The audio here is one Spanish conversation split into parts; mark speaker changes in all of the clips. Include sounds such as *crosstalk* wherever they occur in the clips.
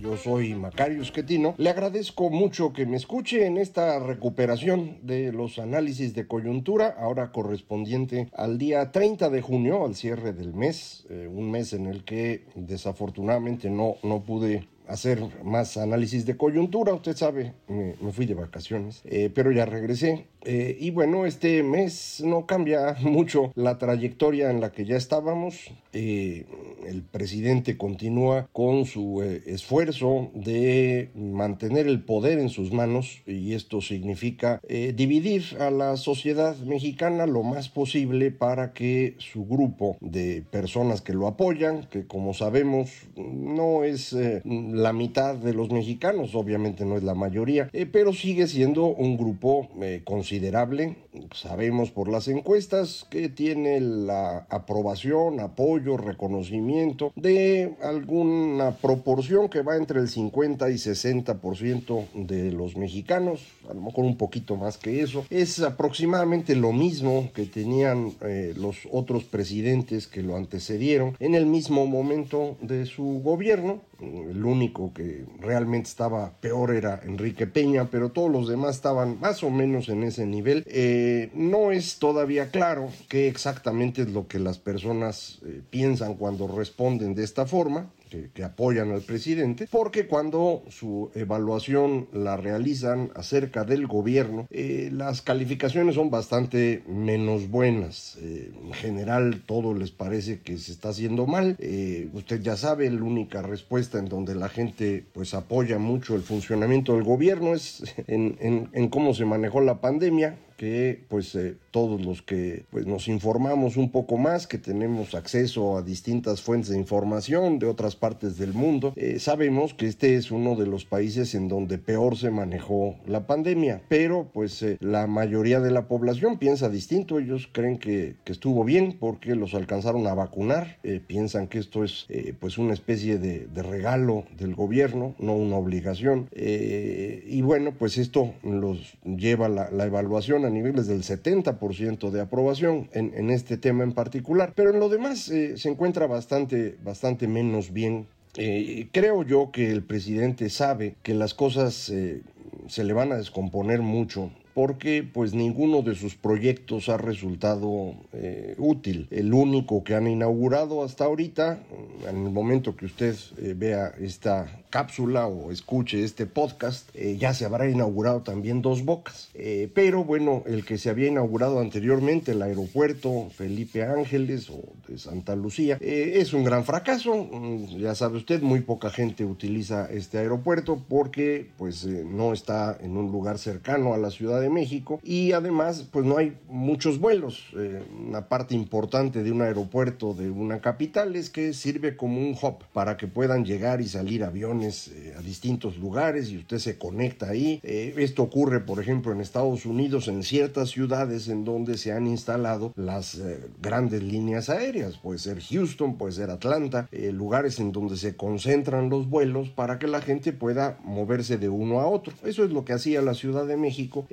Speaker 1: Yo soy Macario Esquetino. Le agradezco mucho que me escuche en esta recuperación de los análisis de coyuntura, ahora correspondiente al día 30 de junio, al cierre del mes, eh, un mes en el que desafortunadamente no, no pude hacer más análisis de coyuntura. Usted sabe, me, fui de vacaciones, eh, pero ya regresé. Eh, y bueno, este mes no cambia *laughs* mucho la trayectoria en la que ya estábamos. Eh, el presidente continúa con su esfuerzo de mantener el poder en sus manos y esto significa dividir a la sociedad mexicana lo más posible para que su grupo de personas que lo apoyan, que como sabemos no es la mitad de los mexicanos, obviamente no es la mayoría, eh, pero sigue siendo un grupo eh, considerable. Sabemos por las encuestas que tiene la aprobación, apoyo, reconocimiento de alguna proporción que va entre el 50 y 60% de los mexicanos, a lo mejor un poquito más que eso. Es aproximadamente lo mismo que tenían eh, los otros presidentes que lo antecedieron en el mismo momento de su gobierno. El único que realmente estaba peor era Enrique Peña, pero todos los demás estaban más o menos en ese nivel. Eh, no es todavía claro qué exactamente es lo que las personas eh, piensan cuando responden de esta forma que, apoyan al presidente, porque cuando su evaluación la realizan acerca del gobierno, eh, las calificaciones son bastante menos buenas. Eh, en general, todo les parece que se está haciendo mal. Eh, usted ya sabe, la única respuesta en donde la gente pues apoya mucho el funcionamiento del gobierno es en, en cómo se manejó la pandemia que pues eh, todos los que pues nos informamos un poco más, que tenemos acceso a distintas fuentes de información de otras partes del mundo, eh, sabemos que este es uno de los países en donde peor se manejó la pandemia, pero pues eh, la mayoría de la población piensa distinto, ellos creen que, que estuvo bien porque los alcanzaron a vacunar, piensan que esto es pues una especie de, de, regalo del gobierno, no una obligación, y bueno pues esto los lleva la, la evaluación niveles del 70% de aprobación en, este tema en particular, pero en lo demás eh, se encuentra bastante, bastante menos bien eh, creo yo que el presidente sabe que las cosas eh, se le van a descomponer mucho porque pues ninguno de sus proyectos ha resultado eh, útil. El único que han inaugurado hasta ahorita, en el momento que usted eh, vea esta cápsula o escuche este podcast, eh, ya se habrá inaugurado también dos bocas. pero bueno, el que se había inaugurado anteriormente, el aeropuerto Felipe Ángeles o de Santa Lucía, es un gran fracaso. Mm, ya sabe usted, muy poca gente utiliza este aeropuerto porque pues no está en un lugar cercano a la ciudad de México y además pues no hay muchos vuelos. Eh, una parte importante de un aeropuerto de una capital es que sirve como un hub para que puedan llegar y salir aviones eh, a distintos lugares y usted se conecta ahí. Eh, esto ocurre por ejemplo en Estados Unidos en ciertas ciudades en donde se han instalado las grandes líneas aéreas. Puede ser Houston, puede ser Atlanta, lugares en donde se concentran los vuelos para que la gente pueda moverse de uno a otro. Eso es lo que hacía la Ciudad de México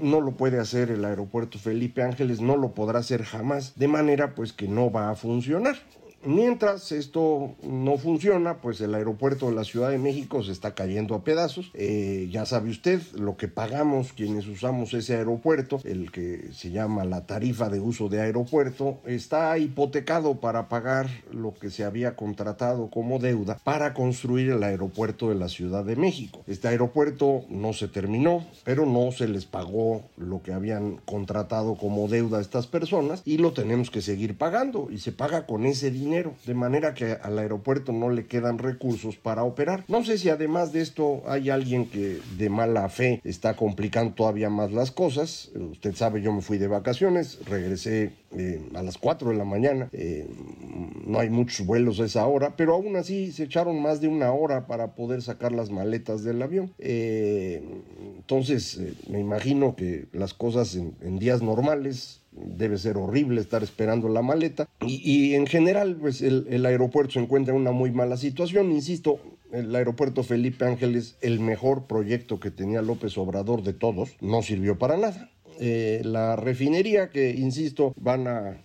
Speaker 1: no lo puede hacer el aeropuerto Felipe Ángeles, no lo podrá hacer jamás, de manera pues que no va a funcionar Mientras esto no funciona, pues el aeropuerto de la Ciudad de México se está cayendo a pedazos. Eh, ya sabe usted lo que pagamos quienes usamos ese aeropuerto, el que se llama la tarifa de uso de aeropuerto, está hipotecado para pagar lo que se había contratado como deuda para construir el aeropuerto de la Ciudad de México. Este aeropuerto no se terminó, pero no se les pagó lo que habían contratado como deuda a estas personas y lo tenemos que seguir pagando y se paga con ese dinero de manera que al aeropuerto no le quedan recursos para operar. No sé si además de esto hay alguien que de mala fe está complicando todavía más las cosas. Usted sabe, yo me fui de vacaciones, regresé eh, a las 4 de la mañana. Eh, no hay muchos vuelos a esa hora, pero aún así se echaron más de una hora para poder sacar las maletas del avión. Eh, entonces, me imagino que las cosas en días normales debe ser horrible estar esperando la maleta. Y, en general, pues el, aeropuerto se encuentra en una muy mala situación. Insisto, el aeropuerto Felipe Ángeles, el mejor proyecto que tenía López Obrador de todos, no sirvió para nada. Eh, la refinería que, insisto, van a,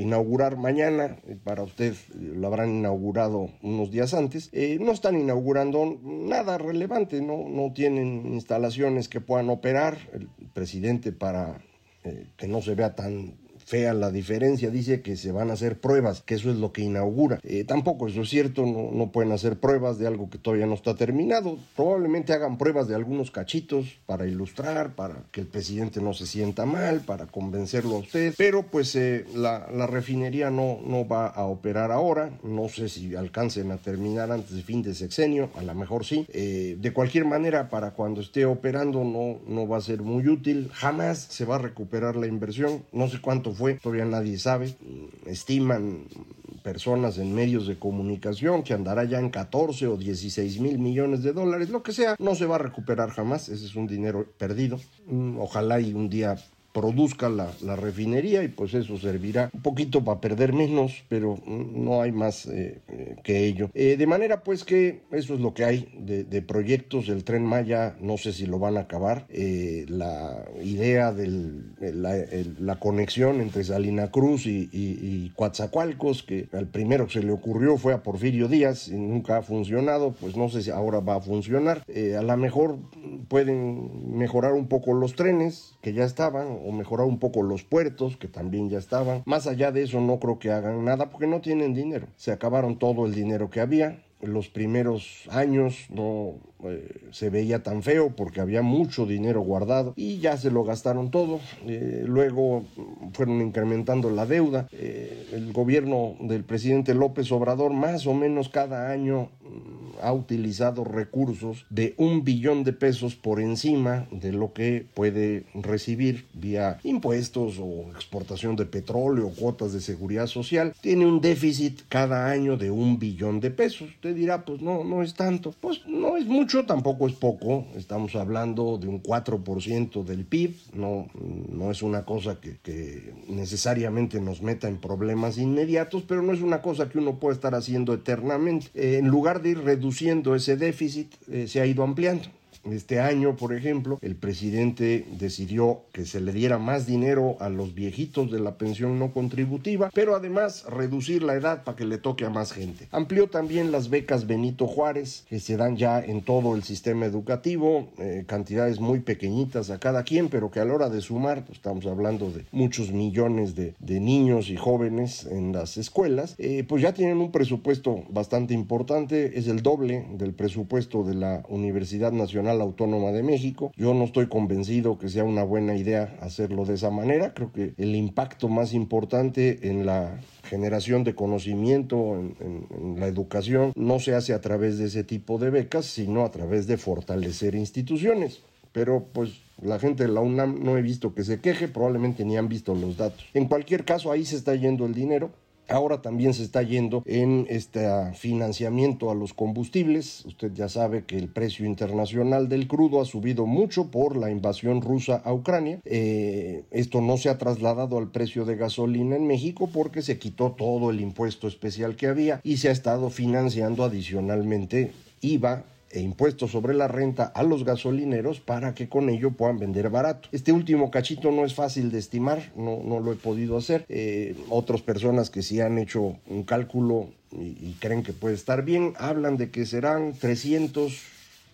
Speaker 1: inaugurar mañana, para usted lo habrán inaugurado unos días antes, eh, no están inaugurando nada relevante, no, no tienen instalaciones que puedan operar. El presidente para eh, que no se vea tan fea la diferencia, dice que se van a hacer pruebas, que eso es lo que inaugura. Eh, tampoco eso es cierto, no, no, pueden hacer pruebas de algo que todavía no está terminado. Probablemente hagan pruebas de algunos cachitos para ilustrar, para que el presidente no se sienta mal, para convencerlo a usted. Pero pues eh, la, la, refinería no, no va a operar ahora. No sé si alcancen a terminar antes de fin de sexenio, a lo mejor sí. Eh, de cualquier manera, para cuando esté operando no, no va a ser muy útil. Jamás se va a recuperar la inversión. No sé cuánto fue, todavía nadie sabe. Estiman personas en medios de comunicación que andará ya en 14 o 16 mil millones de dólares, lo que sea, no se va a recuperar jamás, ese es un dinero perdido. Mm, ojalá y un día produzca la, refinería y pues eso servirá un poquito para perder menos, pero no hay más eh, eh, que ello. Eh, de manera pues que eso es lo que hay de, proyectos. El tren Maya no sé si lo van a acabar. la idea de la, conexión entre Salina Cruz y, y, Coatzacoalcos, que al primero que se le ocurrió fue a Porfirio Díaz y nunca ha funcionado, pues no sé si ahora va a funcionar. a lo mejor pueden mejorar un poco los trenes que ya estaban o mejorar un poco los puertos, que también ya estaban. Más allá de eso, no creo que hagan nada porque no tienen dinero. Se acabaron todo el dinero que había. Los primeros años no eh, se veía tan feo porque había mucho dinero guardado y ya se lo gastaron todo. Eh, luego fueron incrementando la deuda. Eh, el gobierno del presidente López Obrador más o menos cada año ha utilizado recursos de un billón de pesos por encima de lo que puede recibir vía impuestos o exportación de petróleo, cuotas de seguridad social. Tiene un déficit cada año de un billón de pesos. Usted dirá, pues no, no es tanto. Pues no es mucho, tampoco es poco. Estamos hablando de un 4% del PIB. No, no es una cosa que, que necesariamente nos meta en problemas inmediatos, pero no es una cosa que uno puede estar haciendo eternamente. Eh, en lugar de ir reduciendo reduciendo ese déficit, eh, se ha ido ampliando. Este año, por ejemplo, el presidente decidió que se le diera más dinero a los viejitos de la pensión no contributiva, pero además reducir la edad para que le toque a más gente. Amplió también las becas Benito Juárez, que se dan ya en todo el sistema educativo, eh, cantidades muy pequeñitas a cada quien, pero que a la hora de sumar, pues, estamos hablando de muchos millones de, niños y jóvenes en las escuelas, eh, pues ya tienen un presupuesto bastante importante, es el doble del presupuesto de la Universidad Nacional Autónoma de México. Yo no estoy convencido que sea una buena idea hacerlo de esa manera. Creo que el impacto más importante en la generación de conocimiento en, la educación no se hace a través de ese tipo de becas, sino a través de fortalecer instituciones. Pero pues la gente de la UNAM no he visto que se queje, probablemente ni han visto los datos. En cualquier caso, ahí se está yendo el dinero. Ahora también se está yendo en este financiamiento a los combustibles. Usted ya sabe que el precio internacional del crudo ha subido mucho por la invasión rusa a Ucrania. Eh, esto no se ha trasladado al precio de gasolina en México porque se quitó todo el impuesto especial que había y se ha estado financiando adicionalmente IVA e impuestos sobre la renta a los gasolineros para que con ello puedan vender barato. Este último cachito no es fácil de estimar, no, no lo he podido hacer. Eh, otras personas que sí han hecho un cálculo y, y creen que puede estar bien, hablan de que serán 300,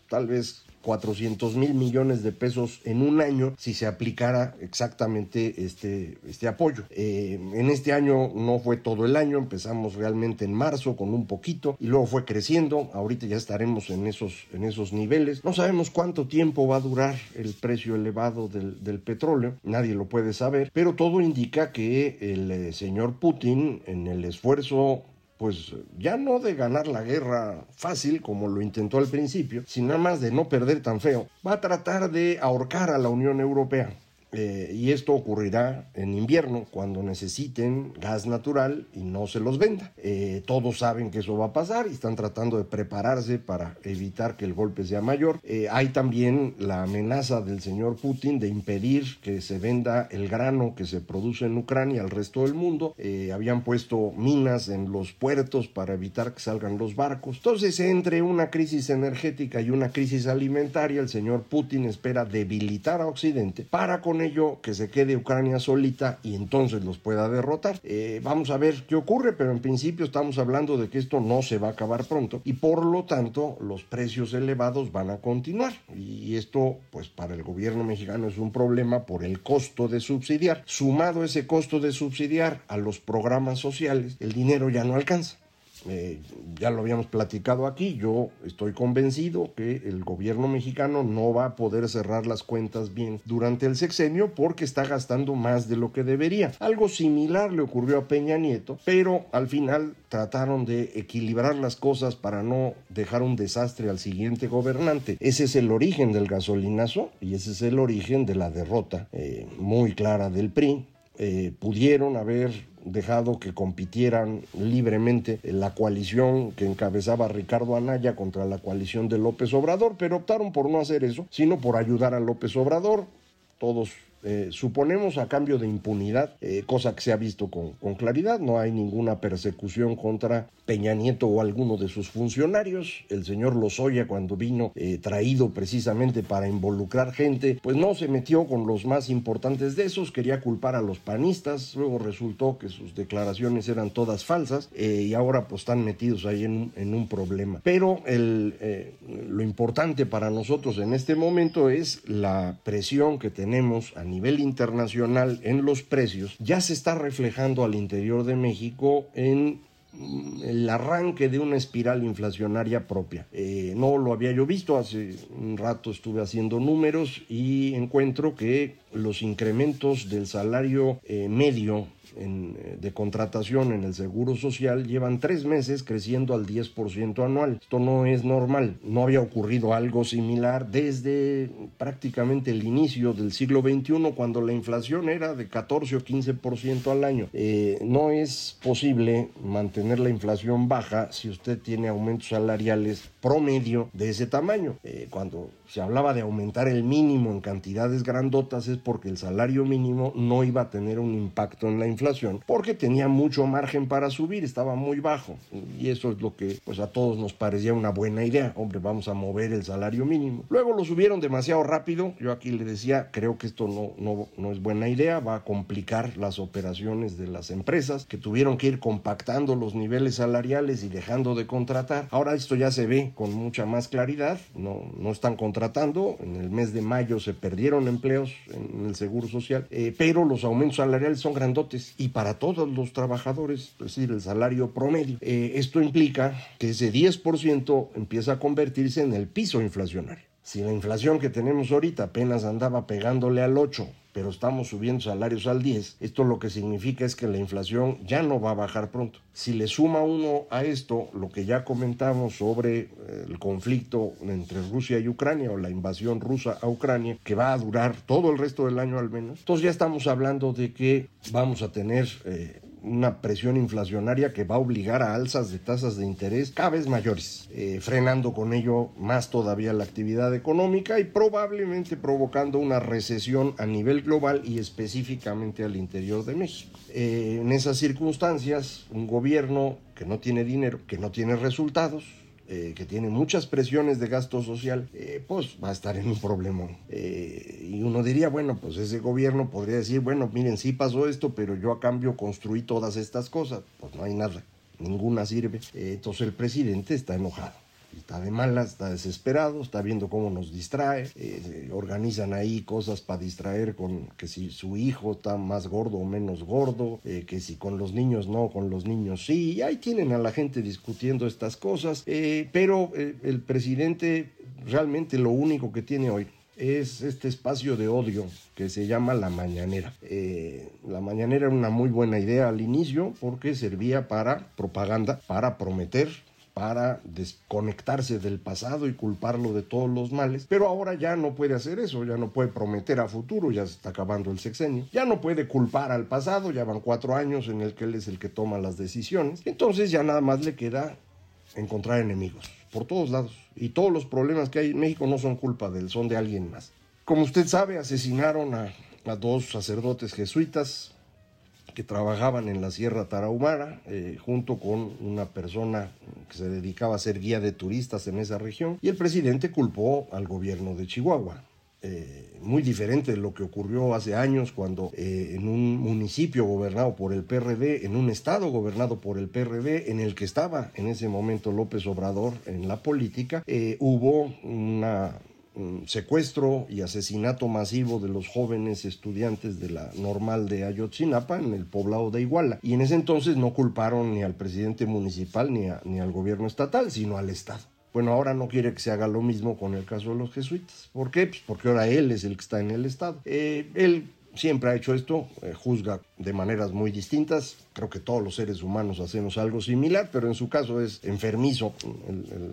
Speaker 1: tal vez 400 mil millones de pesos en un año si se aplicara exactamente este, este apoyo. Eh, en este año no fue todo el año, empezamos realmente en marzo con un poquito y luego fue creciendo, ahorita ya estaremos en esos, en esos niveles. No sabemos cuánto tiempo va a durar el precio elevado del, petróleo, nadie lo puede saber, pero todo indica que el eh, señor Putin en el esfuerzo pues ya no de ganar la guerra fácil como lo intentó al principio, sino más de no perder tan feo, va a tratar de ahorcar a la Unión Europea. Eh, y esto ocurrirá en invierno cuando necesiten gas natural y no se los venda. Eh, todos saben que eso va a pasar y están tratando de prepararse para evitar que el golpe sea mayor. Eh, hay también la amenaza del señor Putin de impedir que se venda el grano que se produce en Ucrania al resto del mundo. habían puesto minas en los puertos para evitar que salgan los barcos. Entonces, entre una crisis energética y una crisis alimentaria, el señor Putin espera debilitar a Occidente para con que se quede Ucrania solita y entonces los pueda derrotar. Eh, vamos a ver qué ocurre, pero en principio estamos hablando de que esto no se va a acabar pronto y por lo tanto los precios elevados van a continuar. Y esto, pues para el gobierno mexicano es un problema por el costo de subsidiar. Sumado ese costo de subsidiar a los programas sociales, el dinero ya no alcanza. Eh, ya lo habíamos platicado aquí, yo estoy convencido que el gobierno mexicano no va a poder cerrar las cuentas bien durante el sexenio porque está gastando más de lo que debería. Algo similar le ocurrió a Peña Nieto, pero al final trataron de equilibrar las cosas para no dejar un desastre al siguiente gobernante. Ese es el origen del gasolinazo y ese es el origen de la derrota eh, muy clara del PRI. Eh, pudieron haber dejado que compitieran libremente la coalición que encabezaba Ricardo Anaya contra la coalición de López Obrador, pero optaron por no hacer eso, sino por ayudar a López Obrador. Todos eh, suponemos a cambio de impunidad, eh, cosa que se ha visto con, con, claridad, no hay ninguna persecución contra Peña Nieto o alguno de sus funcionarios. El señor Lozoya cuando vino eh, traído precisamente para involucrar gente, pues no se metió con los más importantes de esos, quería culpar a los panistas, luego resultó que sus declaraciones eran todas falsas y ahora pues están metidos ahí en, en un problema. Pero lo importante para nosotros en este momento es la presión que tenemos nivel internacional en los precios ya se está reflejando al interior de México en mm, el arranque de una espiral inflacionaria propia. Eh, no lo había yo visto, hace un rato estuve haciendo números y encuentro que los incrementos del salario eh, medio en, eh, de contratación en el Seguro Social llevan tres meses creciendo al 10% anual. Esto no es normal. No había ocurrido algo similar desde prácticamente el inicio del siglo XXI, cuando la inflación era de 14 o 15% al año. Eh, no es posible mantener la inflación baja si usted tiene aumentos salariales promedio de ese tamaño. Eh, cuando se hablaba de aumentar el mínimo en cantidades grandotas es porque el salario mínimo no iba a tener un impacto en la inflación porque tenía mucho margen para subir, estaba muy bajo. Y eso es lo que pues a todos nos parecía una buena idea, hombre, vamos a mover el salario mínimo. Luego lo subieron demasiado rápido, yo aquí le decía, creo que esto no, no, no es buena idea, va a complicar las operaciones de las empresas que tuvieron que ir compactando los niveles salariales y dejando de contratar. Ahora esto ya se ve con mucha más claridad, no, no están contratando En el mes de mayo se perdieron empleos en el Seguro Social, eh, pero los aumentos salariales son grandotes y para todos los trabajadores, es decir, el salario promedio. Eh, esto implica que ese 10% empieza a convertirse en el piso inflacionario. Si la inflación que tenemos ahorita apenas andaba pegándole al 8, pero estamos subiendo salarios al 10, esto lo que significa es que la inflación ya no va a bajar pronto. Si le suma uno a esto lo que ya comentamos sobre eh, el conflicto entre Rusia y Ucrania o la invasión rusa a Ucrania, que va a durar todo el resto del año al menos, entonces ya estamos hablando de que vamos a tener eh, una presión inflacionaria que va a obligar a alzas de tasas de interés cada vez mayores, eh, frenando con ello más todavía la actividad económica y probablemente provocando una recesión a nivel global y específicamente al interior de México. Eh, en esas circunstancias, un gobierno que no tiene dinero, que no tiene resultados, eh, que tiene muchas presiones de gasto social, eh, pues va a estar en un problema. Eh, y uno diría, bueno, pues ese gobierno podría decir, bueno, miren, sí pasó esto, pero yo a cambio construí todas estas cosas. Pues no hay nada, ninguna sirve. entonces el presidente está enojado está de malas, está desesperado, está viendo cómo nos distrae, eh, organizan ahí cosas para distraer con que si su hijo está más gordo o menos gordo, eh, que si con los niños no, con los niños sí, ahí tienen a la gente discutiendo estas cosas, eh, pero el presidente realmente lo único que tiene hoy es este espacio de odio que se llama la mañanera. la mañanera era una muy buena idea al inicio porque servía para propaganda, para prometer para desconectarse del pasado y culparlo de todos los males, pero ahora ya no puede hacer eso, ya no puede prometer a futuro, ya se está acabando el sexenio, ya no puede culpar al pasado, ya van cuatro años en el que él es el que toma las decisiones, entonces ya nada más le queda encontrar enemigos por todos lados y todos los problemas que hay en México no son culpa de él, son de alguien más. Como usted sabe, asesinaron a, a dos sacerdotes jesuitas, que trabajaban en la Sierra Tarahumara, eh, junto con una persona que se dedicaba a ser guía de turistas en esa región, y el presidente culpó al gobierno de Chihuahua. Eh, muy diferente de lo que ocurrió hace años cuando eh, en un municipio gobernado por el PRD, en un estado gobernado por el PRD, en el que estaba en ese momento López Obrador en la política, hubo una secuestro y asesinato masivo de los jóvenes estudiantes de la normal de Ayotzinapa en el poblado de Iguala. Y en ese entonces no culparon ni al presidente municipal ni, ni al gobierno estatal, sino al Estado. Bueno, ahora no quiere que se haga lo mismo con el caso de los jesuitas. ¿Por qué? Pues porque ahora él es el que está en el Estado. Eh, él siempre ha hecho esto, eh, juzga de maneras muy distintas. Creo que todos los seres humanos hacemos algo similar, pero en su caso es enfermizo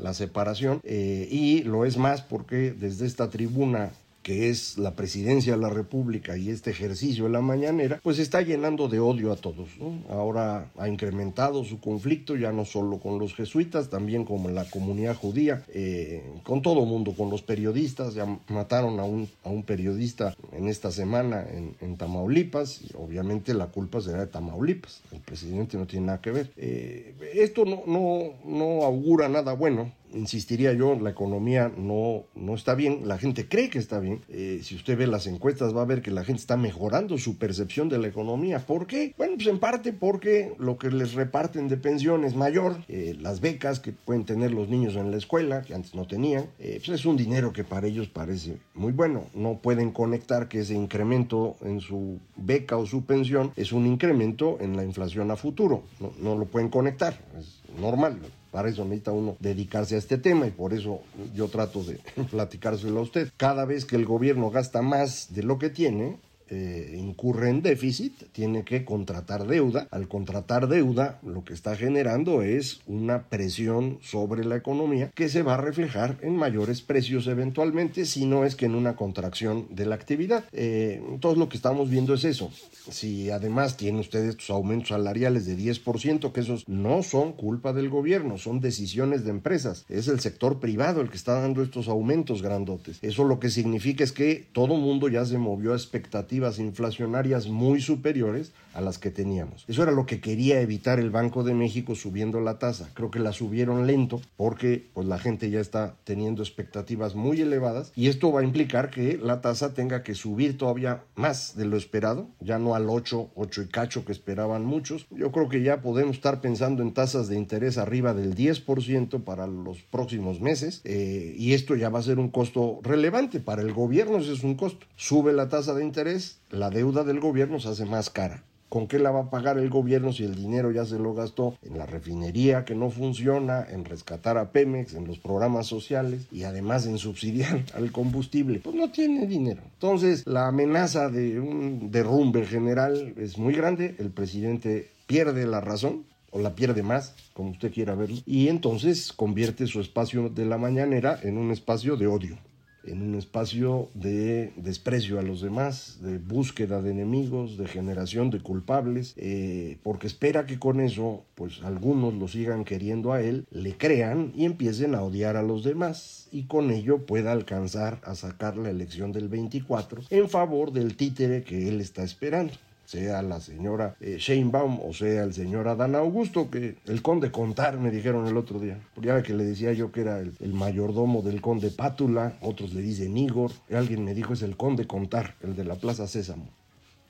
Speaker 1: la separación eh, y lo es más porque desde esta tribuna que es la presidencia de la República y este ejercicio de la mañanera, pues está llenando de odio a todos. Ahora ha incrementado su conflicto ya no solo con los jesuitas, también con la comunidad judía, eh, con todo mundo, con los periodistas. Ya mataron a un, a un periodista en esta semana en, Tamaulipas y obviamente la culpa será de Tamaulipas. El presidente no tiene nada que ver. Eh, esto no, no, no augura nada bueno insistiría yo, la economía no, no está bien, la gente cree que está bien. Eh, si usted ve las encuestas va a ver que la gente está mejorando su percepción de la economía. ¿Por qué? Bueno, pues en parte porque lo que les reparten de pensión es mayor, eh, las becas que pueden tener los niños en la escuela, que antes no tenían, eh, pues es un dinero que para ellos parece muy bueno. No pueden conectar que ese incremento en su beca o su pensión es un incremento en la inflación a futuro. No, no lo pueden conectar, es normal. Para eso necesita uno dedicarse a este tema y por eso yo trato de *laughs* platicárselo a usted. Cada vez que el gobierno gasta más de lo que tiene, eh, incurre en déficit, tiene que contratar deuda. Al contratar deuda, lo que está generando es una presión sobre la economía que se va a reflejar en mayores precios eventualmente, si no es que en una contracción de la actividad. Eh, entonces lo que estamos viendo es eso. Si además tiene usted estos aumentos salariales de 10%, que esos no son culpa del gobierno, son decisiones de empresas. Es el sector privado el que está dando estos aumentos grandotes. Eso lo que significa es que todo mundo ya se movió a expectativas inflacionarias muy superiores a las que teníamos. Eso era lo que quería evitar el Banco de México subiendo la tasa. Creo que la subieron lento porque pues, la gente ya está teniendo expectativas muy elevadas y esto va a implicar que la tasa tenga que subir todavía más de lo esperado, ya no al 8, 8 y cacho que esperaban muchos. Yo creo que ya podemos estar pensando en tasas de interés arriba del 10% para los próximos meses eh, y esto ya va a ser un costo relevante para el gobierno, ese es un costo. Sube la tasa de interés, la deuda del gobierno se hace más cara. ¿Con qué la va a pagar el gobierno si el dinero ya se lo gastó en la refinería que no funciona, en rescatar a Pemex, en los programas sociales y además en subsidiar *laughs* al combustible? Pues no tiene dinero. Entonces, la amenaza de un derrumbe general es muy grande. El presidente pierde la razón, o la pierde más, como usted quiera verlo, y entonces convierte su espacio de la mañanera en un espacio de odio en un espacio de desprecio a los demás, de búsqueda de enemigos, de generación de culpables, eh, porque espera que con eso, pues algunos lo sigan queriendo a él, le crean y empiecen a odiar a los demás y con ello pueda alcanzar a sacar la elección del 24 en favor del títere que él está esperando. Sea la señora eh, Sheinbaum o sea el señor Adán Augusto, que el conde Contar me dijeron el otro día. Ya que le decía yo que era el, el, mayordomo del conde Pátula, otros le dicen Igor, alguien me dijo es el conde Contar, el de la Plaza Sésamo.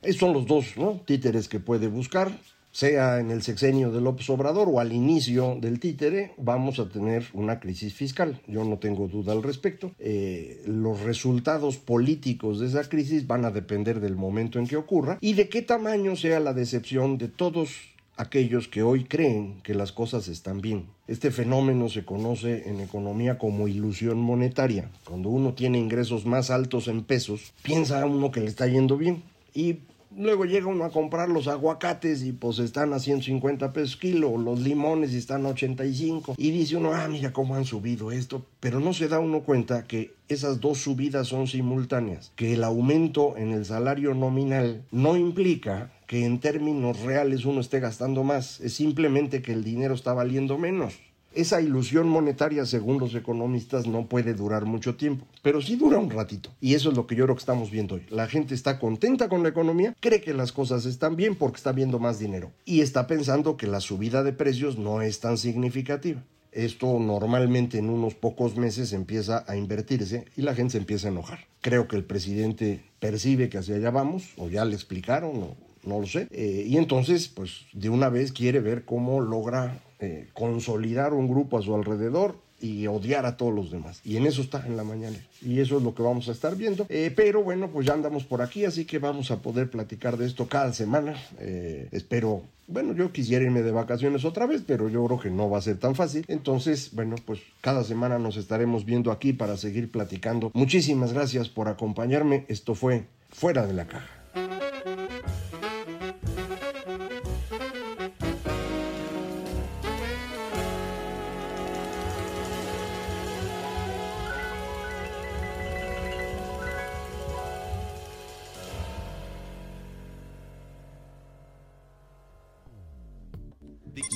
Speaker 1: Esos son los dos ¿no? títeres que puede buscar sea en el sexenio de López Obrador o al inicio del títere, vamos a tener una crisis fiscal. Yo no tengo duda al respecto. Eh, los resultados políticos de esa crisis van a depender del momento en que ocurra y de qué tamaño sea la decepción de todos aquellos que hoy creen que las cosas están bien. Este fenómeno se conoce en economía como ilusión monetaria. Cuando uno tiene ingresos más altos en pesos, piensa uno que le está yendo bien. Y Luego llega uno a comprar los aguacates y pues están a 150 pesos kilo, los limones están a 85 y dice uno, ah, mira cómo han subido esto, pero no se da uno cuenta que esas dos subidas son simultáneas, que el aumento en el salario nominal no implica que en términos reales uno esté gastando más, es simplemente que el dinero está valiendo menos. Esa ilusión monetaria, según los economistas, no puede durar mucho tiempo, pero sí dura un ratito. Y eso es lo que yo creo que estamos viendo hoy. La gente está contenta con la economía, cree que las cosas están bien porque está viendo más dinero y está pensando que la subida de precios no es tan significativa. Esto normalmente en unos pocos meses empieza a invertirse y la gente se empieza a enojar. Creo que el presidente percibe que hacia allá vamos, o ya le explicaron, o no lo sé. Eh, y entonces, pues de una vez quiere ver cómo logra eh, consolidar un grupo a su alrededor y odiar a todos los demás. Y en eso está en la mañana. Y eso es lo que vamos a estar viendo. Eh, pero bueno, pues ya andamos por aquí, así que vamos a poder platicar de esto cada semana. espero, bueno, yo quisiera irme de vacaciones otra vez, pero yo creo que no va a ser tan fácil. Entonces, bueno, pues cada semana nos estaremos viendo aquí para seguir platicando. Muchísimas gracias por acompañarme. Esto fue Fuera de la Caja.